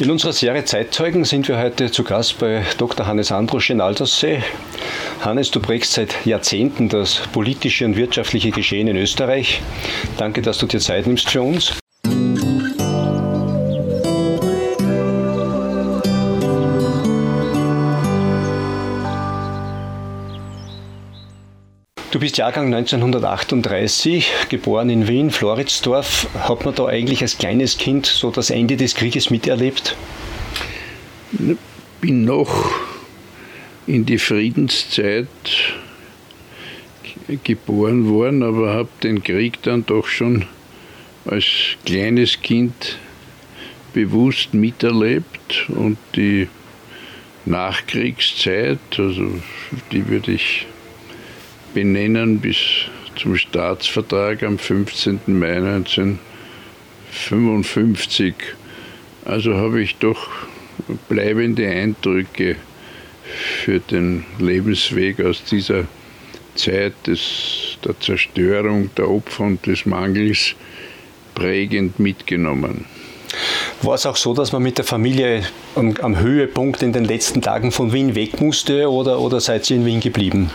In unserer Serie Zeitzeugen sind wir heute zu Gast bei Dr. Hannes Andrusch in Alterssee. Hannes, du prägst seit Jahrzehnten das politische und wirtschaftliche Geschehen in Österreich. Danke, dass du dir Zeit nimmst für uns. Bist Jahrgang 1938, geboren in Wien, Floridsdorf. Hat man da eigentlich als kleines Kind so das Ende des Krieges miterlebt? Bin noch in die Friedenszeit geboren worden, aber habe den Krieg dann doch schon als kleines Kind bewusst miterlebt und die Nachkriegszeit, also die würde ich benennen bis zum Staatsvertrag am 15. Mai 1955. Also habe ich doch bleibende Eindrücke für den Lebensweg aus dieser Zeit des, der Zerstörung, der Opfer und des Mangels prägend mitgenommen. War es auch so, dass man mit der Familie am, am, Höhepunkt in den letzten Tagen von Wien weg musste oder, oder seid ihr in Wien geblieben?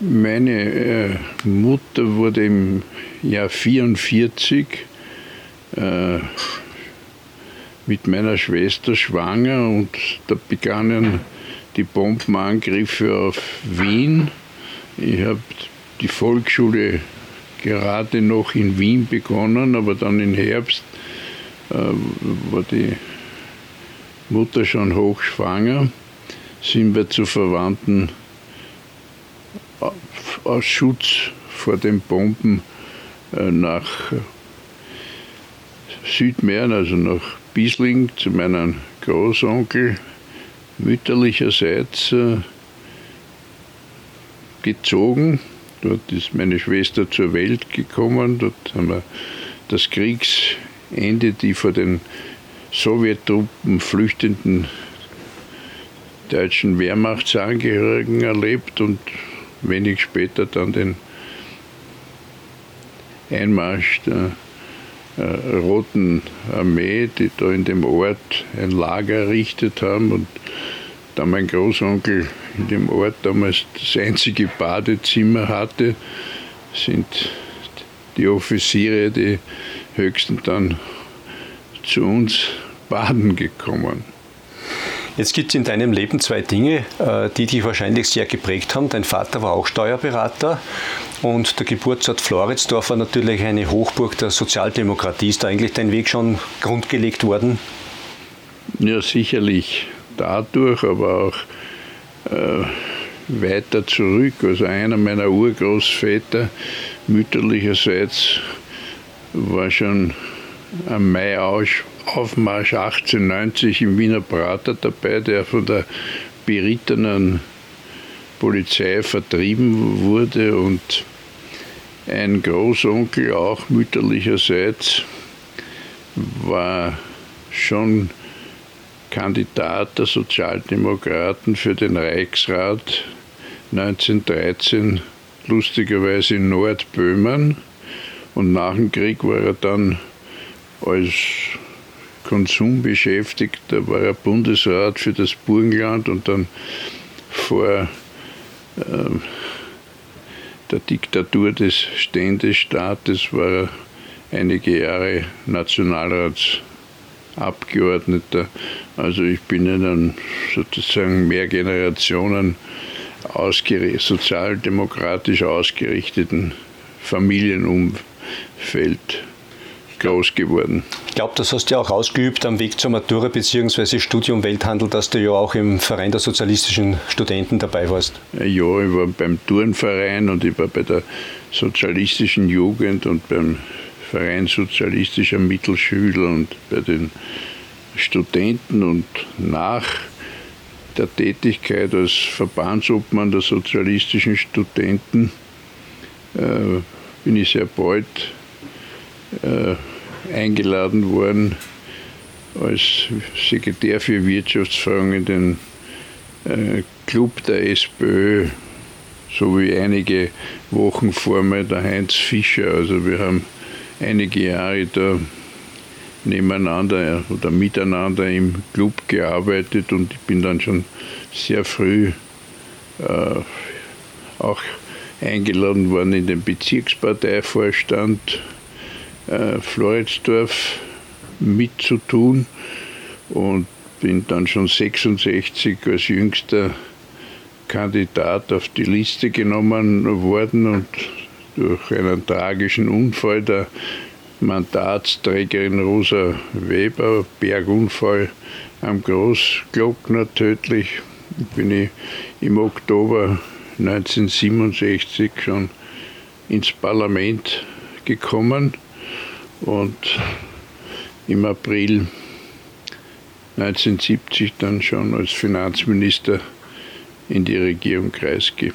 Meine äh, Mutter wurde im Jahr 1944 äh, mit meiner Schwester schwanger und da begannen die Bombenangriffe auf Wien. Ich habe die Volksschule gerade noch in Wien begonnen, aber dann im Herbst äh, war die Mutter schon hochschwanger, sind wir zu Verwandten aus Schutz vor den Bomben äh, nach Südmähren, also nach Biesling, zu meinem Großonkel mütterlicherseits äh, gezogen. Dort ist meine Schwester zur Welt gekommen. Dort haben wir das Kriegsende, die vor den Sowjettruppen flüchtenden deutschen Wehrmachtsangehörigen erlebt und wenig später dann den Einmarsch der äh, Roten Armee, die da in dem Ort ein Lager errichtet haben. Und da mein Großonkel in dem Ort damals das einzige Badezimmer hatte, sind die Offiziere, die höchsten dann zu uns baden gekommen. Jetzt gibt es in deinem Leben zwei Dinge, äh, die dich wahrscheinlich sehr geprägt haben. Dein Vater war auch Steuerberater und der Geburtsort Floridsdorf war natürlich eine Hochburg der Sozialdemokratie. Ist da eigentlich dein Weg schon grundgelegt worden? Ja, sicherlich dadurch, aber auch äh, weiter zurück. Also einer meiner Urgroßväter mütterlicherseits war schon am Mai-Aufmarsch 1890 im Wiener Prater dabei, der von der berittenen Polizei vertrieben wurde und ein Großonkel, auch mütterlicherseits, war schon Kandidat der Sozialdemokraten für den Reichsrat 1913, lustigerweise in Nordböhmen. Und nach dem Krieg war er dann als Konsumbeschäftigter, war er Bundesrat für das Burgenland und dann vor äh, der Diktatur des Ständestaates war er einige Jahre Nationalratsabgeordneter. Also ich bin in einem sozusagen mehr Generationen ausgericht, sozialdemokratisch ausgerichteten Familienumfeld groß geworden. Ich glaube, das hast du ja auch ausgeübt am Weg zur Matura bzw. Studium Welthandel, dass du ja auch im Verein der sozialistischen Studenten dabei warst. Ja, ich war beim Turnverein und ich war bei der sozialistischen Jugend und beim Verein sozialistischer Mittelschüler und bei den Studenten und nach der Tätigkeit als Verbandsobmann der sozialistischen Studenten äh, bin ich sehr bald äh, eingeladen worden als Sekretär für Wirtschaftsfragen in den äh, Club der SPÖ, so wie einige Wochen vor mir der Heinz Fischer. Also wir haben einige Jahre da nebeneinander oder miteinander im Club gearbeitet und ich bin dann schon sehr früh äh, auch eingeladen worden in den Bezirksparteivorstand äh, Floridsdorf mitzutun und bin dann schon 66 als jüngster Kandidat auf die Liste genommen worden und durch einen tragischen Unfall der Mandatsträgerin Rosa Weber, Bergunfall am Großglockner tödlich, bin ich im Oktober 1967 schon ins Parlament gekommen und im April 1970 dann schon als Finanzminister in die Regierung Kreisky.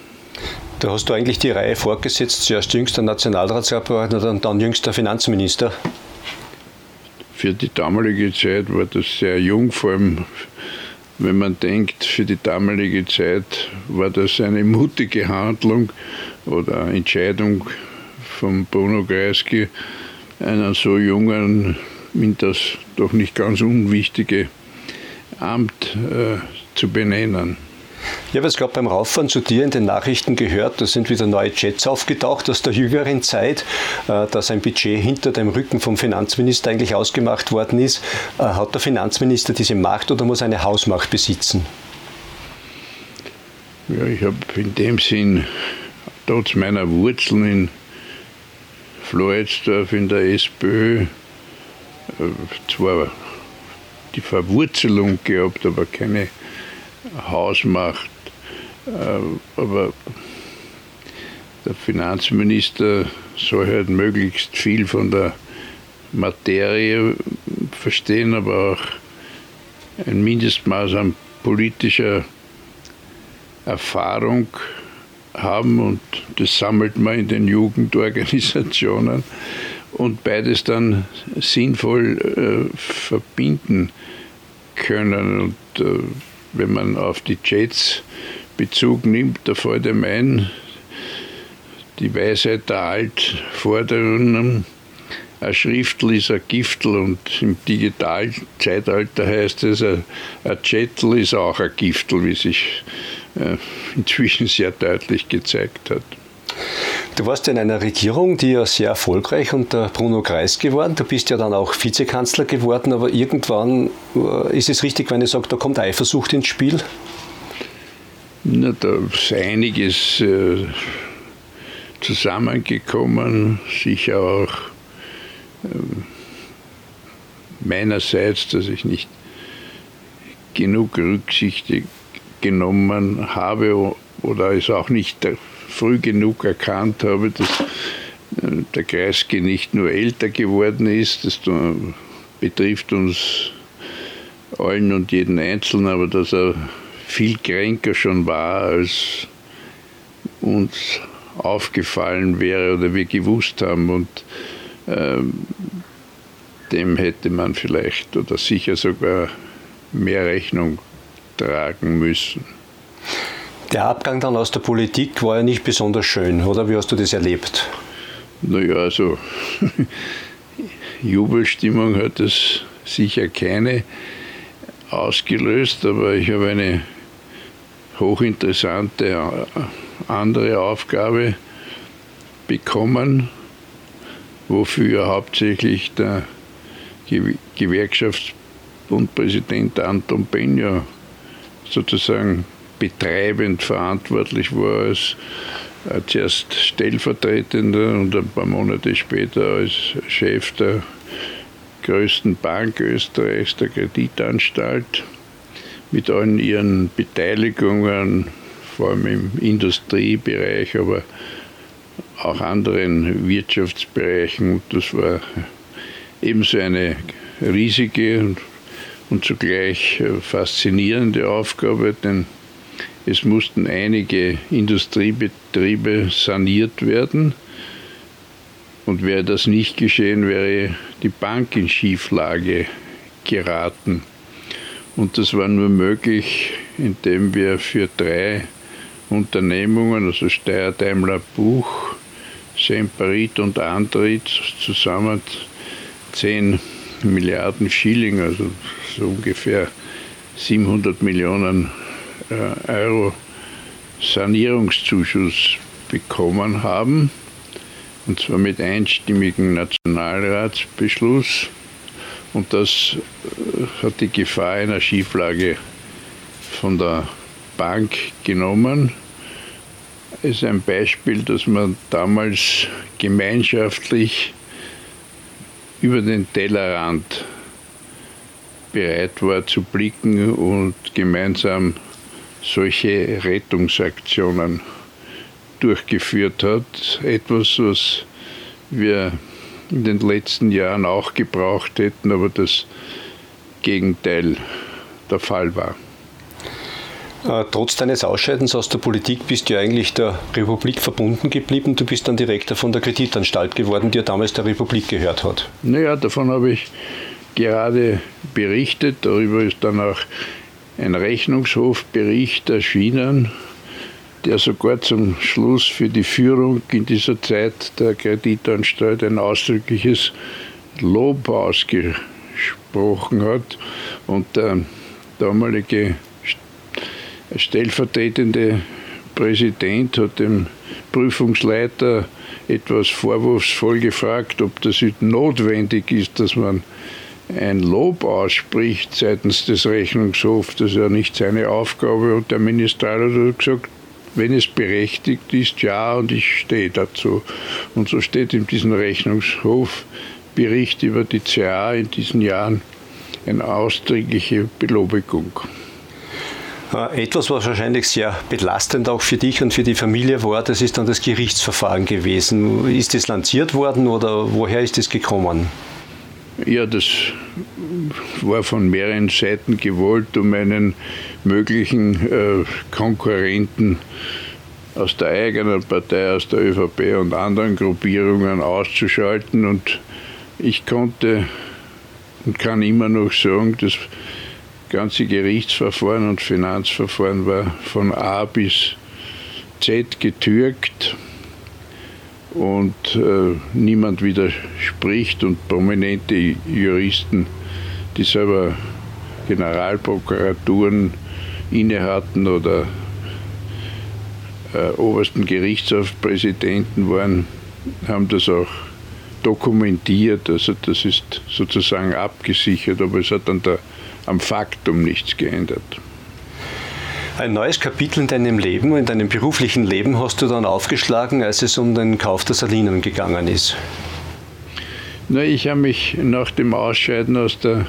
Da hast du eigentlich die Reihe fortgesetzt, zuerst jüngster Nationalratsabgeordneter und dann jüngster Finanzminister. Für die damalige Zeit war das sehr jung, vor allem wenn man denkt, für die damalige Zeit war das eine mutige Handlung oder Entscheidung von Bruno Kreisky, einen so jungen, in das doch nicht ganz unwichtige Amt äh, zu benennen. Ich habe jetzt gerade beim Rauffahren zu dir in den Nachrichten gehört, da sind wieder neue Chats aufgetaucht aus der jüngeren Zeit, äh, dass ein Budget hinter dem Rücken vom Finanzminister eigentlich ausgemacht worden ist. Äh, hat der Finanzminister diese Macht oder muss eine Hausmacht besitzen? Ja, ich habe in dem Sinn, trotz meiner Wurzeln in Floridsdorf in der SPÖ, äh, zwar die Verwurzelung gehabt, aber keine Hausmacht. Äh, aber der Finanzminister soll halt möglichst viel von der Materie verstehen, aber auch ein Mindestmaß an politischer Erfahrung haben und das sammelt man in den Jugendorganisationen und beides dann sinnvoll äh, verbinden können. Und äh, wenn man auf die Jets Bezug nimmt, da fällt einem ein, die Weisheit der Altvorderen, ein Schriftel ist ein Giftel und im Digitalzeitalter heißt es, ein Jettel ist auch ein Giftel, wie sich inzwischen sehr deutlich gezeigt hat. Du warst in einer Regierung, die ja sehr erfolgreich unter Bruno Kreisky war. Du bist ja dann auch Vizekanzler geworden, aber irgendwann äh, ist es richtig, wenn ich sage, da kommt Eifersucht ins Spiel? Na, da ist einiges äh, zusammengekommen, sicher auch äh, meinerseits, dass ich nicht genug Rücksicht genommen habe oder es auch nicht früh genug erkannt habe, dass äh, der Kreisky nicht nur älter geworden ist, das betrifft uns allen und jeden Einzelnen, aber dass er viel kränker schon war, als uns aufgefallen wäre oder wir gewusst haben. Und ähm, dem hätte man vielleicht oder sicher sogar mehr Rechnung tragen müssen. Der Abgang dann aus der Politik war ja nicht besonders schön, oder? Wie hast du das erlebt? Naja, also Jubelstimmung hat es sicher keine ausgelöst, aber ich habe eine hochinteressante andere Aufgabe bekommen, wofür hauptsächlich der Gewerkschaftsbundpräsident Anton Benja sozusagen betreibend verantwortlich war als äh, zuerst stellvertretender und ein paar Monate später als Chef der größten Bank Österreichs, der Kreditanstalt, mit allen ihren Beteiligungen, vor allem im Industriebereich, aber auch anderen Wirtschaftsbereichen. Das war ebenso eine riesige und zugleich faszinierende Aufgabe, denn es mussten einige Industriebetriebe saniert werden. Und wäre das nicht geschehen, wäre die Bank in Schieflage geraten. Und das war nur möglich, indem wir für drei Unternehmungen, also Steyr, Daimler, Buch, Semperit und Andritz, zusammen zehn Milliarden Schilling, also so ungefähr 700 Millionen äh, Euro Sanierungszuschuss bekommen haben, und zwar mit einstimmigem Nationalratsbeschluss. Und das äh, hat die Gefahr einer Schieflage von der Bank genommen. Ist ein Beispiel, dass man damals gemeinschaftlich über den Tellerrand bereit war zu blicken und gemeinsam solche Rettungsaktionen durchgeführt hat. Etwas, was wir in den letzten Jahren auch gebraucht hätten, aber das Gegenteil der Fall war. Äh, trotz deines Ausscheidens aus der Politik bist du eigentlich der Republik verbunden geblieben. Du bist dann Direktor von der Kreditanstalt geworden, die ja damals der Republik gehört hat. Naja, davon habe ich gerade berichtet. Darüber ist dann auch ein Rechnungshofbericht erschienen, der sogar zum Schluss für die Führung in dieser Zeit der Kreditanstalt ein ausdrückliches Lob ausgesprochen hat. Und der damalige stellvertretende Präsident hat dem Prüfungsleiter etwas vorwurfsvoll gefragt, ob das notwendig ist, dass man ein Lob ausspricht seitens des Rechnungshofs. Das ist ja nicht seine Aufgabe. Und der Ministerium hat gesagt, wenn es berechtigt ist, ja, und ich stehe dazu. Und so steht in diesem Rechnungshofbericht über die CA in diesen Jahren eine ausdrückliche Belobigung. Äh, etwas, was wahrscheinlich sehr belastend auch für dich und für die Familie war, das ist dann das Gerichtsverfahren gewesen. Ist es lanciert worden oder woher ist es gekommen? Ja, das war von mehreren Seiten gewollt, um einen möglichen äh, Konkurrenten aus der eigenen Partei, aus der ÖVP und anderen Gruppierungen auszuschalten. Und ich konnte und kann immer noch sagen, das ganze Gerichtsverfahren und Finanzverfahren war von A bis Z getürkt und äh, niemand widerspricht und prominente Juristen, die selber Generalprokuraturen innehatten oder äh, obersten Gerichtshofpräsidenten waren, haben das auch dokumentiert. Also das ist sozusagen abgesichert, aber es hat an der, am Faktum nichts geändert. Ein neues Kapitel in deinem Leben, in deinem beruflichen Leben hast du dann aufgeschlagen, als es um den Kauf der Salinen gegangen ist. Na, ich habe mich nach dem Ausscheiden aus der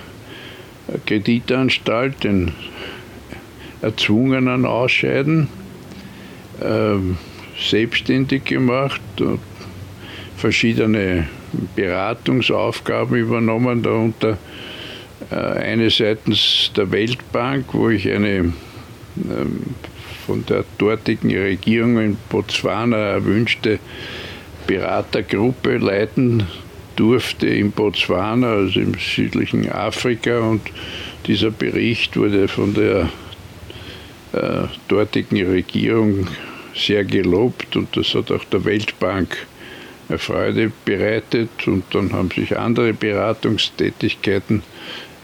Kreditanstalt, den erzwungenen Ausscheiden, äh, selbstständig gemacht und verschiedene Beratungsaufgaben übernommen, darunter eine seitens der Weltbank, wo ich eine ähm, von der dortigen Regierung in Botswana erwünschte Beratergruppe leiten durfte in Botswana, also im südlichen Afrika. Und dieser Bericht wurde von der äh, dortigen Regierung sehr gelobt und das hat auch der Weltbank Freude bereitet. Und dann haben sich andere Beratungstätigkeiten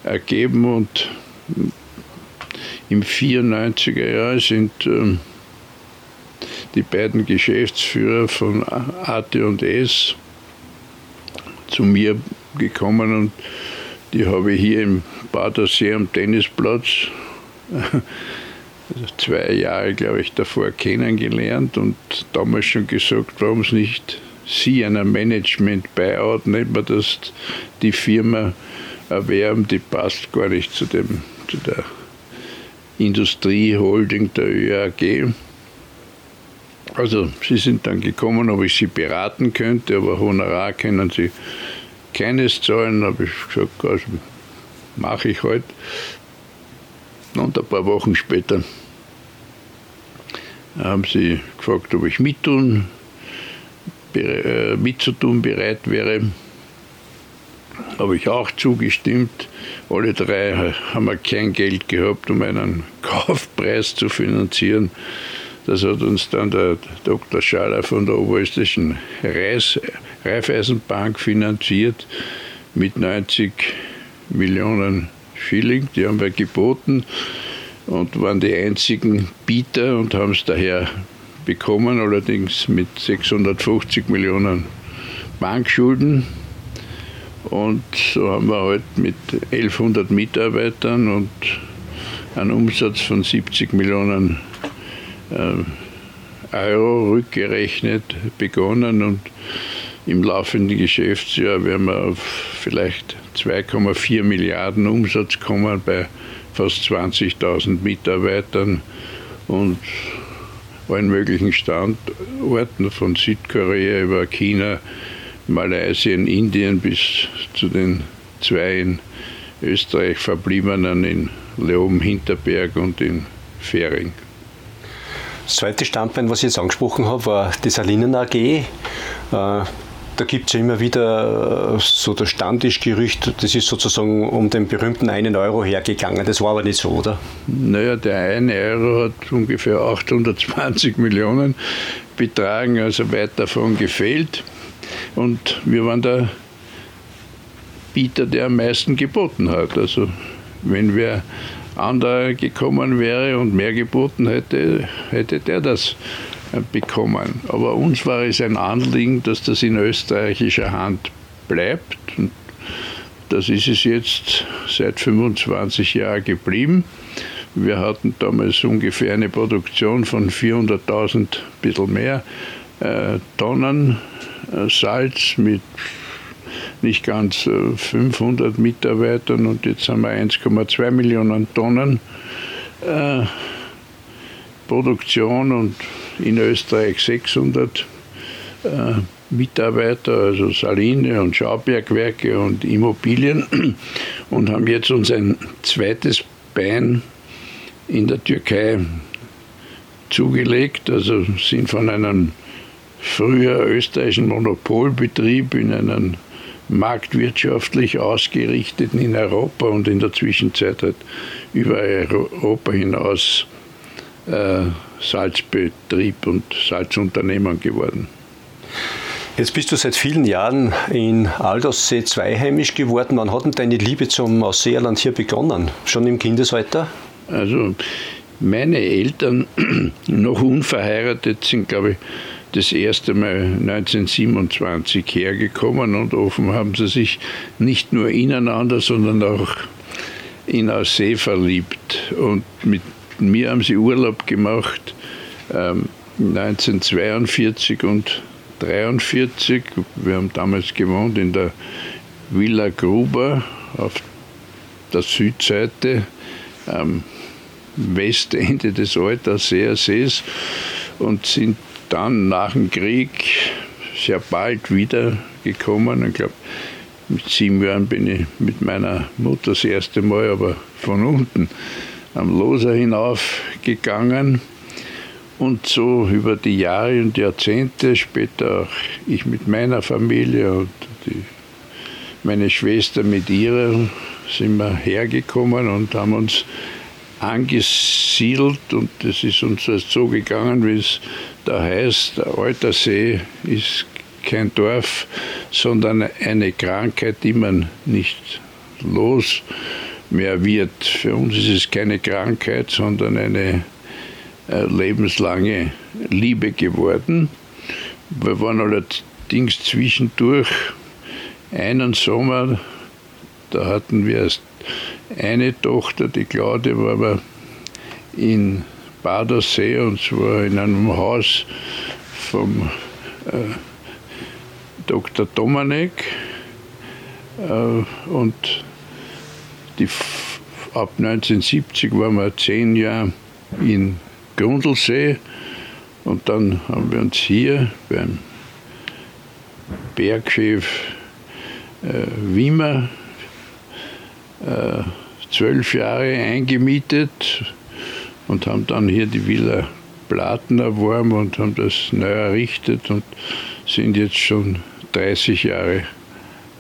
ergeben und im 94er Jahr sind ähm, die beiden Geschäftsführer von AT&S zu mir gekommen und die habe ich hier im Badersee am Tennisplatz also zwei Jahre, glaube ich, davor kennengelernt und damals schon gesagt, warum es nicht Sie einer Management-Buyout, nennt man das, die Firma erwerben, die passt gar nicht zu, dem, zu der Industrieholding der ÖAG. Also sie sind dann gekommen, ob ich sie beraten könnte, aber Honorar können sie keines zahlen. habe ich gesagt, also mache ich heute. Halt. Und ein paar Wochen später haben sie gefragt, ob ich mittun, äh, mitzutun bereit wäre. Habe ich auch zugestimmt. Alle drei haben wir kein Geld gehabt, um einen Kaufpreis zu finanzieren. Das hat uns dann der Dr. Schaller von der Oberösterreichischen Reis, Raiffeisenbank finanziert mit 90 Millionen Schilling, die haben wir geboten und waren die einzigen Bieter und haben es daher bekommen, allerdings mit 650 Millionen Bankschulden. Und so haben wir halt mit 1100 Mitarbeitern und einem Umsatz von 70 Millionen äh, Euro rückgerechnet begonnen. Und im laufenden Geschäftsjahr werden wir auf vielleicht 2,4 Milliarden Umsatz kommen bei fast 20.000 Mitarbeitern und allen möglichen Standorten von Südkorea über China, Malaysia, Indien bis zu den zwei in Österreich verbliebenen in Leoben Hinterberg und in Fähring. Das zweite Standbein, was ich jetzt angesprochen habe, war die Salinen AG. Äh, da gibt es ja immer wieder äh, so das Standischgerücht, das ist sozusagen um den berühmten einen Euro hergegangen. Das war aber nicht so, oder? Naja, der eine Euro hat ungefähr 820 Millionen betragen, also weit davon gefehlt. Und wir waren der Bieter, der am meisten geboten hat. Also wenn wer anderer gekommen wäre und mehr geboten hätte, hätte der das bekommen. Aber uns war es ein Anliegen, dass das in österreichischer Hand bleibt. Und das ist es jetzt seit 25 Jahren geblieben. Wir hatten damals ungefähr eine Produktion von 400.000, ein bisschen mehr, äh, Tonnen äh, Salz mit nicht ganz äh, 500 Mitarbeitern und jetzt haben wir 1,2 Millionen Tonnen äh, Produktion und in Österreich 600 äh, Mitarbeiter, also Saline und Schaubergwerke und Immobilien und haben jetzt uns ein zweites Bein in der Türkei zugelegt, also sind von einem früher österreichischen Monopolbetrieb in einen marktwirtschaftlich ausgerichteten in Europa und in der Zwischenzeit halt über Europa hinaus äh, Salzbetrieb und Salzunternehmen geworden. Jetzt bist du seit vielen Jahren in Aldaussee zweiheimisch geworden. Wann hat denn deine Liebe zum Ausseerland hier begonnen? Schon im Kindesalter? Also meine Eltern, noch unverheiratet, sind, glaube ich, das erste Mal 1927 hergekommen und offen haben sie sich nicht nur ineinander, sondern auch in Aussee verliebt. Und mit mir haben sie Urlaub gemacht ähm, 1942 und 1943. Wir haben damals gewohnt in der Villa Gruber auf der Südseite am Westende des Sees und sind dann nach dem Krieg sehr bald wiedergekommen. Ich glaube, mit sieben Jahren bin ich mit meiner Mutter das erste Mal, aber von unten am Loser hinaufgegangen. Und so über die Jahre und Jahrzehnte, später auch ich mit meiner Familie und die, meine Schwester mit ihrer, sind wir hergekommen und haben uns angesiedelt und es ist uns so gegangen, wie es da heißt, der Altersee ist kein Dorf, sondern eine Krankheit, die man nicht los mehr wird. Für uns ist es keine Krankheit, sondern eine äh, lebenslange Liebe geworden. Wir waren allerdings zwischendurch einen Sommer, da hatten wir erst eine Tochter, die Claudia, war aber in Badersee und zwar in einem Haus vom äh, Dr. Domanek. Äh, und die, ab 1970 waren wir zehn Jahre in Grundlsee und dann haben wir uns hier beim Bergchef äh, Wimmer äh, zwölf Jahre eingemietet und haben dann hier die Villa Platen erworben und haben das neu errichtet und sind jetzt schon 30 Jahre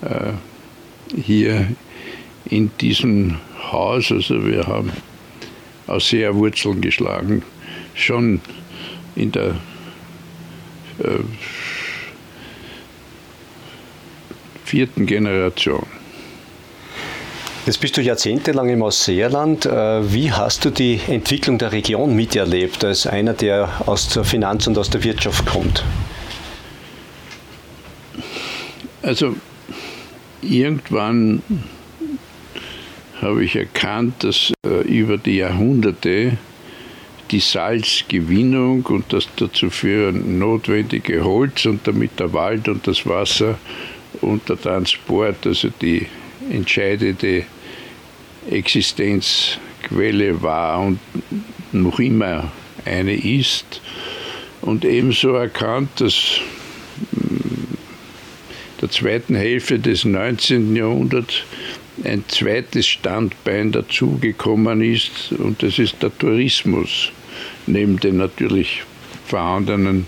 äh, hier in diesem Haus. Also wir haben auch sehr Wurzeln geschlagen, schon in der äh, vierten Generation. Jetzt bist du jahrzehntelang im Ausseerland. Äh, wie hast du die Entwicklung der Region miterlebt, als einer, der aus der Finanz- und aus der Wirtschaft kommt? Also irgendwann habe ich erkannt, dass äh, über die Jahrhunderte die Salzgewinnung und das dazu für notwendige Holz und damit der Wald und das Wasser und der Transport, also die entscheidende Existenzquelle war und noch immer eine ist. Und ebenso erkannt, dass mm, der zweiten Hälfte des 19. Jahrhunderts ein zweites Standbein dazugekommen ist und das ist der Tourismus, neben den natürlich vorhandenen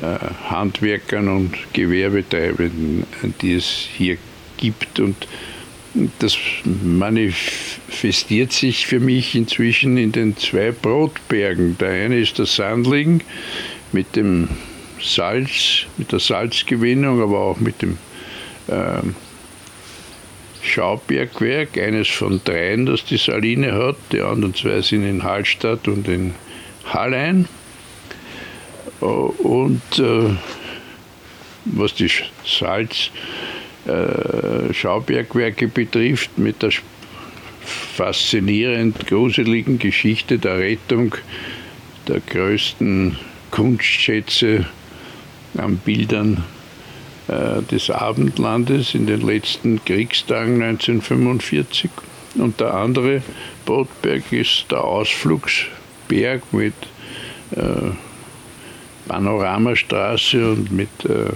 äh, Handwerkern und Gewerbetreibenden, die es hier gibt. Und das manifestiert sich für mich inzwischen in den zwei Brotbergen. Der eine ist der Sandling mit dem Salz, mit der Salzgewinnung, aber auch mit dem äh, Schaubergwerk, eines von dreien, das die Saline hat. Die anderen zwei sind in Hallstatt und in Hallein. Und äh, was die Salz äh, Schaubergwerke betrifft, mit der faszinierend gruseligen Geschichte der Rettung der größten Kunstschätze an Bildern äh, des Abendlandes in den letzten Kriegstagen 1945. Und der andere Bootberg ist der Ausflugsberg mit äh, Panoramastraße und mit äh,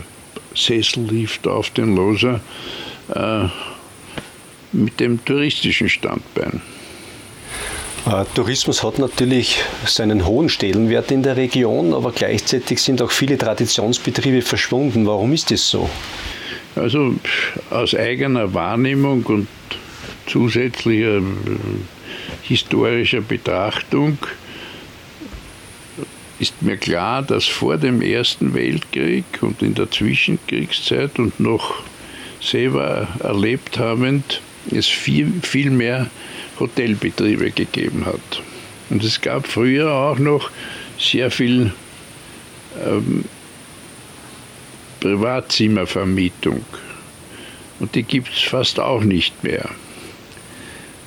Sessellift auf den Loser äh, mit dem touristischen Standbein. Äh, Tourismus hat natürlich seinen hohen Stellenwert in der Region, aber gleichzeitig sind auch viele Traditionsbetriebe verschwunden. Warum ist das so? Also aus eigener Wahrnehmung und zusätzlicher äh, historischer Betrachtung ist mir klar, dass vor dem Ersten Weltkrieg und in der Zwischenkriegszeit und noch selber erlebt habend es viel, viel mehr Hotelbetriebe gegeben hat. Und es gab früher auch noch sehr viel ähm, Privatzimmervermietung. Und die gibt es fast auch nicht mehr.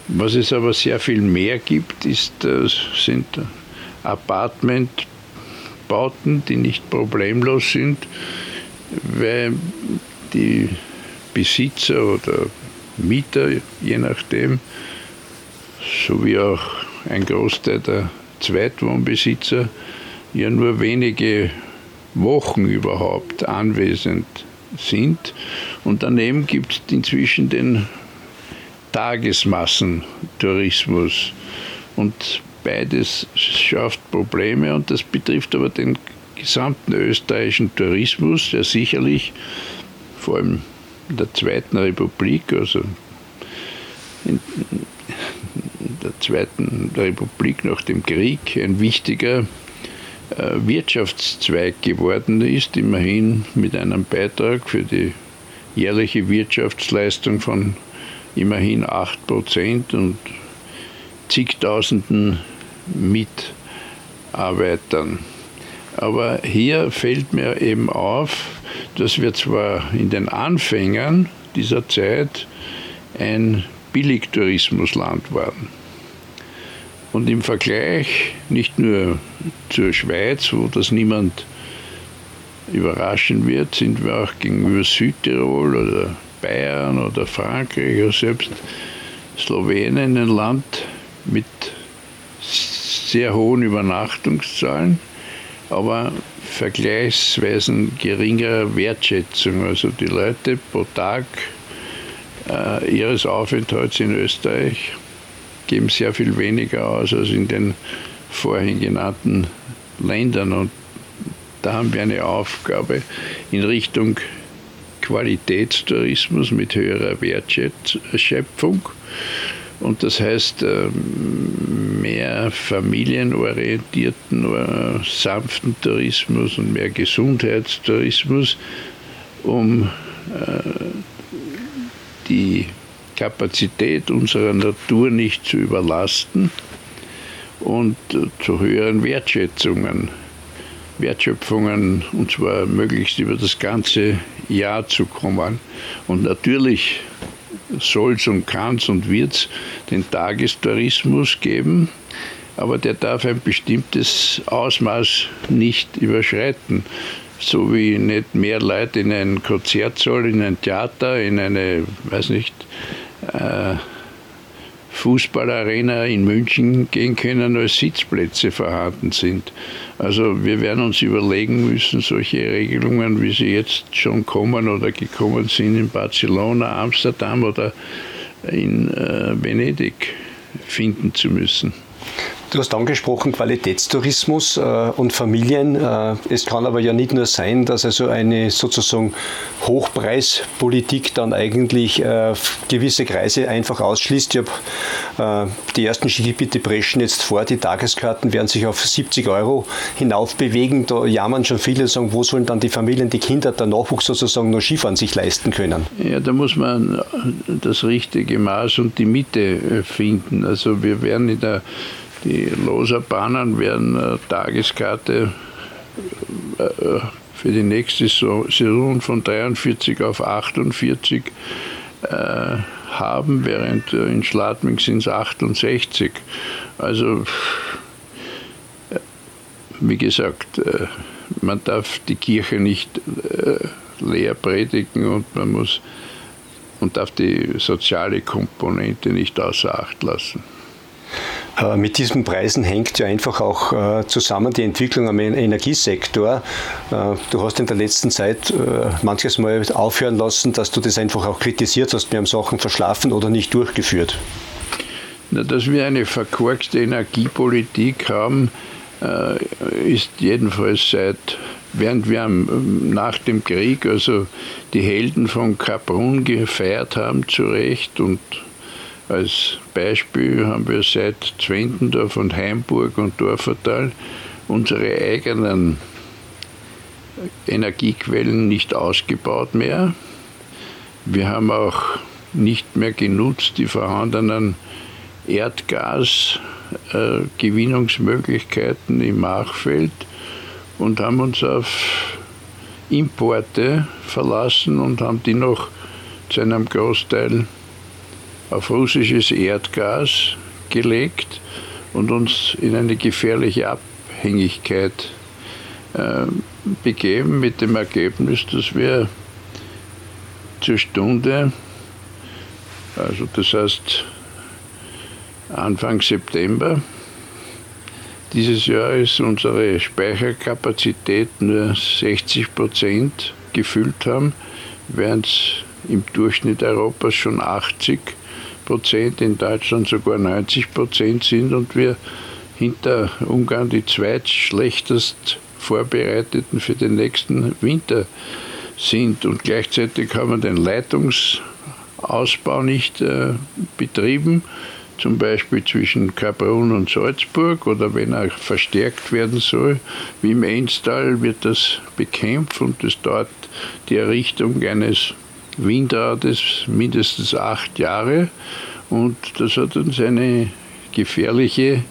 Was es aber sehr viel mehr gibt, ist, äh, sind Apartment Bauten, die nicht problemlos sind, weil die Besitzer oder Mieter, je nachdem, sowie auch ein Großteil der Zweitwohnbesitzer, ja nur wenige Wochen überhaupt anwesend sind. Und daneben gibt es inzwischen den Tagesmassentourismus. Und Beides schafft Probleme und das betrifft aber den gesamten österreichischen Tourismus, der sicherlich vor allem in der Zweiten Republik, also in der Zweiten Republik nach dem Krieg, ein wichtiger äh, Wirtschaftszweig geworden ist, immerhin mit einem Beitrag für die jährliche Wirtschaftsleistung von immerhin 8 Prozent und zigtausenden Mitarbeitern. Aber hier fällt mir eben auf, dass wir zwar in den Anfängen dieser Zeit ein Billigtourismusland waren. Und im Vergleich nicht nur zur Schweiz, wo das niemand überraschen wird, sind wir auch gegenüber Südtirol oder Bayern oder Frankreich oder selbst Slowenien ein Land mit sehr hohen Übernachtungszahlen, aber vergleichsweise geringer Wertschätzung. Also die Leute pro Tag äh, ihres Aufenthalts in Österreich geben sehr viel weniger aus als in den vorhin genannten Ländern. Und da haben wir eine Aufgabe in Richtung Qualitätstourismus mit höherer Wertschöpfung. Und das heißt, ähm, mehr familienorientierten, äh, sanften Tourismus und mehr Gesundheitstourismus, um äh, die Kapazität unserer Natur nicht zu überlasten und zu höheren Wertschätzungen, Wertschöpfungen, und zwar möglichst über das ganze Jahr zu kommen. Und natürlich soll es und kann es und wird es den Tagestourismus geben, aber der darf ein bestimmtes Ausmaß nicht überschreiten. So wie nicht mehr Leute in ein Konzertsaal, in ein Theater, in eine, weiß nicht, äh, Fußballarena in München gehen können, als Sitzplätze vorhanden sind. Also wir werden uns überlegen müssen, solche Regelungen, wie sie jetzt schon kommen oder gekommen sind in Barcelona, Amsterdam oder in äh, Venedig, finden zu müssen. Du hast angesprochen Qualitätstourismus äh, und Familien. Äh, es kann aber ja nicht nur sein, dass also eine sozusagen Hochpreispolitik dann eigentlich äh, gewisse Kreise einfach ausschließt. Ich habe äh, die ersten Skigebiete preschen jetzt vor, die Tageskarten werden sich auf 70 Euro hinauf bewegen. Da jammern schon viele und sagen, wo sollen dann die Familien, die Kinder, der Nachwuchs sozusagen noch Skifahren sich leisten können? Ja, da muss man das richtige Maß und die Mitte äh, finden. Also wir werden in der die Loserbahnen werden eine Tageskarte äh, für die nächste Saison von 43 auf 48 äh, haben, während in Schladming sind es 68. Also, äh, wie gesagt, man darf die Kirche nicht leer predigen und man muss und darf die soziale Komponente nicht außer Acht lassen. Äh, mit diesen Preisen hängt ja einfach auch äh, zusammen die Entwicklung am Energiesektor. Äh, du hast in der letzten Zeit manches Mal aufhören lassen, dass du das einfach auch kritisiert hast. Wir haben Sachen verschlafen oder nicht durchgeführt. Na, dass wir eine verkorkste Energiepolitik haben, ist jedenfalls seit während wir nach dem Krieg also die Helden von Kaprun gefeiert haben zu Recht und als Beispiel haben wir seit Zwentendorf und Heimburg und Dorfertal unsere eigenen Energiequellen nicht ausgebaut mehr. Wir haben auch nicht mehr genutzt die vorhandenen Erdgasgewinnungsmöglichkeiten im Machfeld und haben uns auf Importe verlassen und haben die noch zu einem Großteil auf russisches Erdgas gelegt und uns in eine gefährliche Abhängigkeit äh, begeben mit dem Ergebnis, dass wir zur Stunde, also das heißt Anfang September dieses Jahres unsere Speicherkapazität nur 60 Prozent gefüllt haben, während es im Durchschnitt Europas schon 80 Prozent, in Deutschland sogar 90 Prozent sind und wir hinter Ungarn die zweitschlechtest vorbereiteten für den nächsten Winter sind. Und gleichzeitig haben wir den Leitungsausbau nicht äh, betrieben, zum Beispiel zwischen Kaprun und Salzburg oder wenn er verstärkt werden soll, wie im Enstal wird das bekämpft und es dauert die Errichtung eines Windrades mindestens acht Jahre und das hat uns eine gefährliche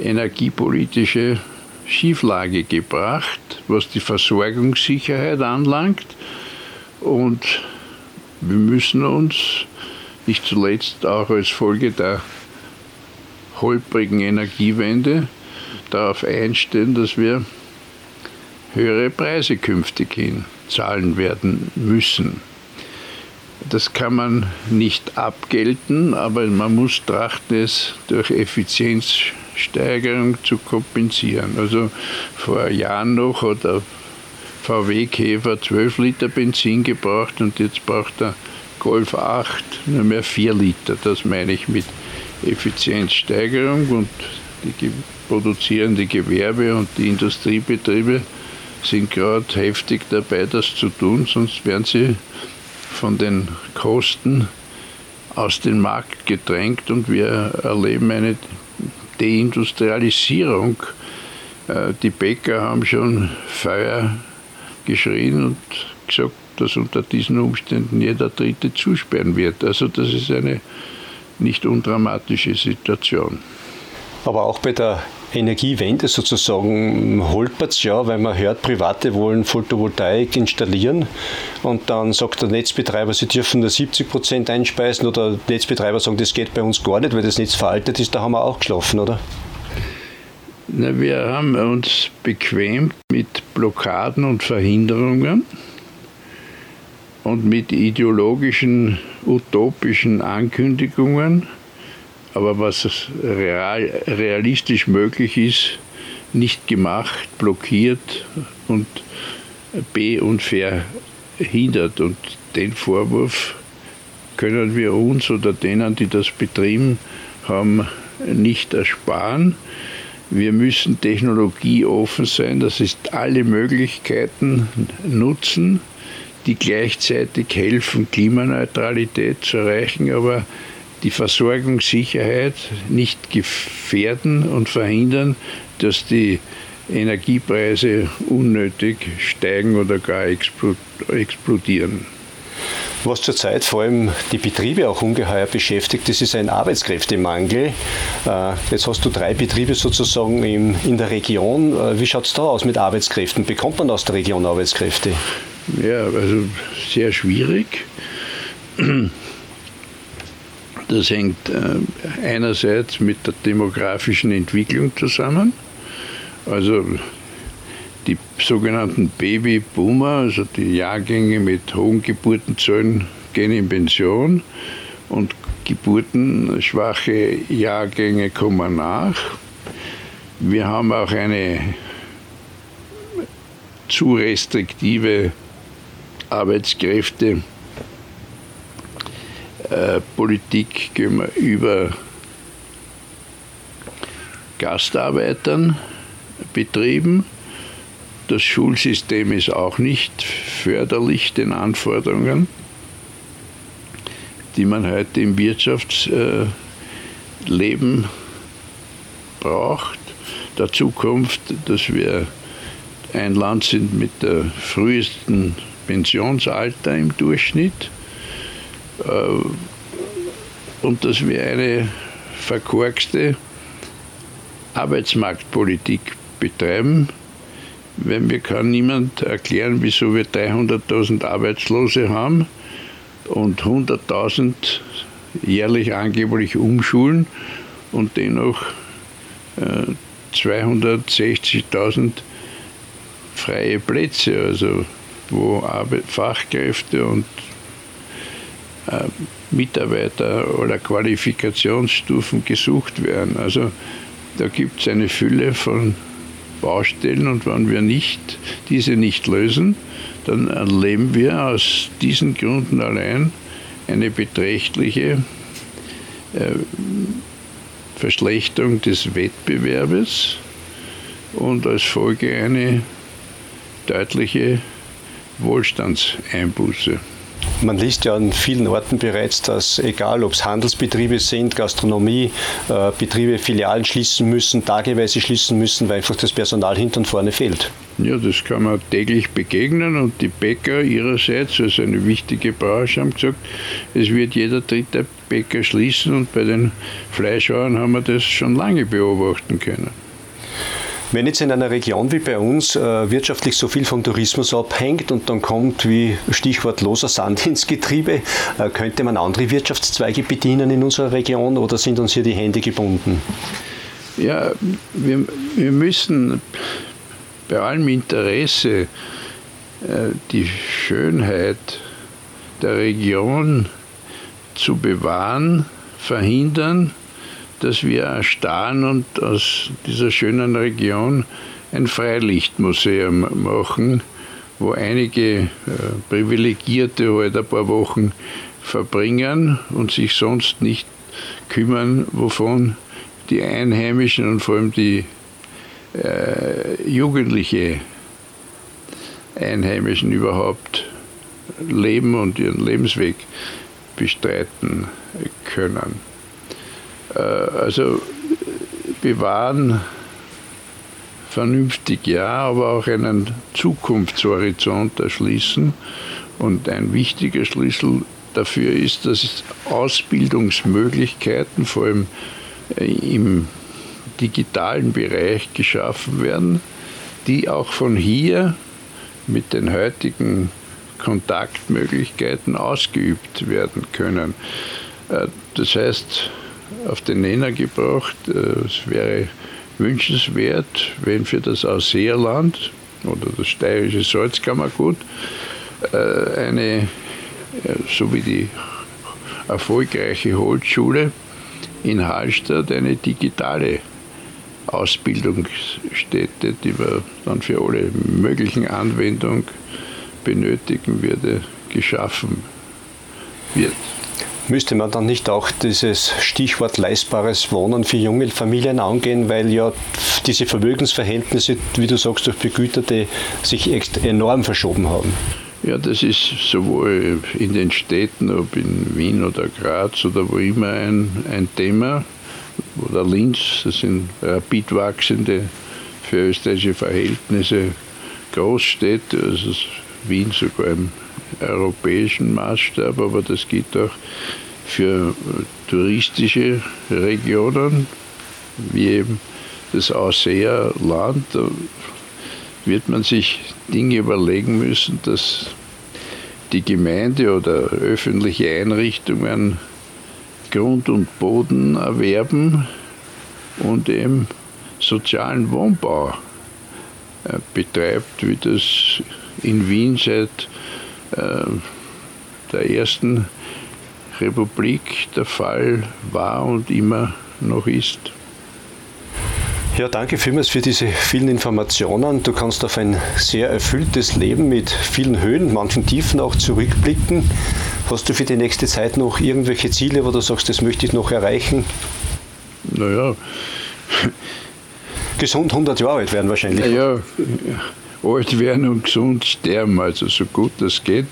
energiepolitische Schieflage gebracht, was die Versorgungssicherheit anlangt. Und wir müssen uns nicht zuletzt auch als Folge der holprigen Energiewende darauf einstellen, dass wir höhere Preise künftig hin zahlen werden müssen. Das kann man nicht abgelten, aber man muss trachten, es durch Effizienzsteigerung zu kompensieren. Also vor Jahren noch hat der VW Käfer 12 Liter Benzin gebraucht und jetzt braucht der Golf 8 nur mehr 4 Liter. Das meine ich mit Effizienzsteigerung und die produzierende Gewerbe und die Industriebetriebe sind gerade heftig dabei, das zu tun, sonst werden sie von den Kosten aus dem Markt gedrängt und wir erleben eine Deindustrialisierung. Äh, die Bäcker haben schon Feuer geschrien und gesagt, dass unter diesen Umständen jeder Dritte zusperren wird. Also das ist eine nicht undramatische Situation. Aber auch bei der Energiewende sozusagen holpert es ja, weil man hört, Private wollen Photovoltaik installieren und dann sagt der Netzbetreiber, sie dürfen nur 70 Prozent einspeisen oder Netzbetreiber sagen, das geht bei uns gar nicht, weil das Netz veraltet ist, da haben wir auch geschlafen, oder? Na, wir haben uns bequemt mit Blockaden und Verhinderungen und mit ideologischen, utopischen Ankündigungen aber was real, realistisch möglich ist, nicht gemacht, blockiert und be- und verhindert. Und den Vorwurf können wir uns oder denen, die das betrieben haben, nicht ersparen. Wir müssen technologieoffen sein, das ist alle Möglichkeiten nutzen, die gleichzeitig helfen, Klimaneutralität zu erreichen, aber die Versorgungssicherheit nicht gefährden und verhindern, dass die Energiepreise unnötig steigen oder gar explodieren. Was zurzeit vor allem die Betriebe auch ungeheuer beschäftigt, das ist ein Arbeitskräftemangel. Äh, jetzt hast du drei Betriebe sozusagen in der Region. Äh, wie schaut es da aus mit Arbeitskräften? Bekommt man aus der Region Arbeitskräfte? Ja, also sehr schwierig. Das hängt äh, einerseits mit der demografischen Entwicklung zusammen. Also die sogenannten Babyboomer, also die Jahrgänge mit hohen Geburtenzahlen, gehen in Pension und geburtenschwache Jahrgänge kommen nach. Wir haben auch eine zu restriktive Arbeitskräfte äh, Politik gegenüber Gastarbeitern betrieben. Das Schulsystem ist auch nicht förderlich den Anforderungen, die man heute im Wirtschaftsleben braucht. Dazu kommt, dass wir ein Land sind mit der frühesten Pensionsalter im Durchschnitt. Äh, und dass wir eine verkorkste Arbeitsmarktpolitik betreiben. Weil mir kann niemand erklären, wieso wir 300.000 Arbeitslose haben und 100.000 jährlich angeblich umschulen und dennoch äh, 260.000 freie Plätze, also wo Arbeit, Fachkräfte und Mitarbeiter oder Qualifikationsstufen gesucht werden. Also da gibt es eine Fülle von Baustellen und wenn wir nicht, diese nicht lösen, dann erleben wir aus diesen Gründen allein eine beträchtliche äh, Verschlechterung des Wettbewerbes und als Folge eine deutliche Wohlstandseinbuße. Man liest ja an vielen Orten bereits, dass egal ob es Handelsbetriebe sind, Gastronomie, äh, Betriebe Filialen schließen müssen, tageweise schließen müssen, weil einfach das Personal hinten und vorne fehlt. Ja, das kann man täglich begegnen und die Bäcker ihrerseits, also eine wichtige Branche, haben gesagt, es wird jeder dritte Bäcker schließen und bei den Fleischhauern haben wir das schon lange beobachten können. Wenn jetzt in einer Region wie bei uns äh, wirtschaftlich so viel vom Tourismus abhängt und dann kommt wie Stichwort loser Sand ins Getriebe, äh, könnte man andere Wirtschaftszweige bedienen in unserer Region oder sind uns hier die Hände gebunden? Ja, wir, wir müssen bei allem Interesse äh, die Schönheit der Region zu bewahren, verhindern, dass wir erstarren und aus dieser schönen Region ein Freilichtmuseum machen, wo einige äh, Privilegierte halt ein paar Wochen verbringen und sich sonst nicht kümmern, wovon die Einheimischen und vor allem die äh, jugendliche Einheimischen überhaupt leben und ihren Lebensweg bestreiten können. Äh, also bewahren vernünftig ja, aber auch einen Zukunftshorizont erschließen Und ein wichtiger Schlüssel dafür ist, dass Ausbildungsmöglichkeiten vor allem äh, im digitalen Bereich geschaffen werden, die auch von hier mit den heutigen Kontaktmöglichkeiten ausgeübt werden können. Äh, das heißt, auf den Nenner gebracht, äh, es wäre wünschenswert, wenn für das Ausseerland oder das steirische Salzkammergut eine so wie die erfolgreiche Holzschule in Hallstatt eine digitale Ausbildungsstätte, die wir dann für alle möglichen Anwendungen benötigen würde, geschaffen wird. Müsste man dann nicht auch dieses Stichwort leistbares Wohnen für junge Familien angehen, weil ja diese Vermögensverhältnisse, wie du sagst, durch Begüterte sich enorm verschoben haben? Ja, das ist sowohl in den Städten, ob in Wien oder Graz oder wo immer ein, ein Thema. Oder Linz, das sind rapid wachsende, für österreichische Verhältnisse Großstädte, also Wien sogar im europäischen Maßstab, aber das gilt auch für touristische Regionen, wie eben das Ausseerland wird man sich Dinge überlegen müssen, dass die Gemeinde oder öffentliche Einrichtungen Grund und Boden erwerben und eben sozialen Wohnbau äh, betreibt, wie das in Wien seit der ersten Republik der Fall war und immer noch ist. Ja, danke vielmals für diese vielen Informationen. Du kannst auf ein sehr erfülltes Leben mit vielen Höhen, manchen Tiefen auch zurückblicken. Hast du für die nächste Zeit noch irgendwelche Ziele, wo du sagst, das möchte ich noch erreichen? Naja. Gesund 100 Jahre alt werden wahrscheinlich. Ja, alt werden und gesund sterben, also so gut das geht.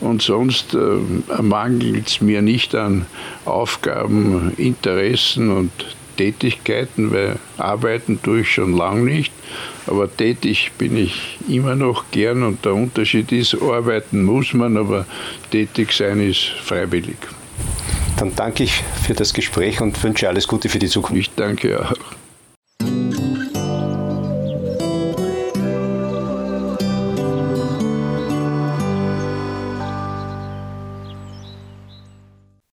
Und sonst äh, mangelt es mir nicht an Aufgaben, Interessen und Tätigkeiten, weil arbeiten tue ich schon lange nicht, aber tätig bin ich immer noch gern und der Unterschied ist, arbeiten muss man, aber tätig sein ist freiwillig. Dann danke ich für das Gespräch und wünsche alles Gute für die Zukunft. Ich danke auch.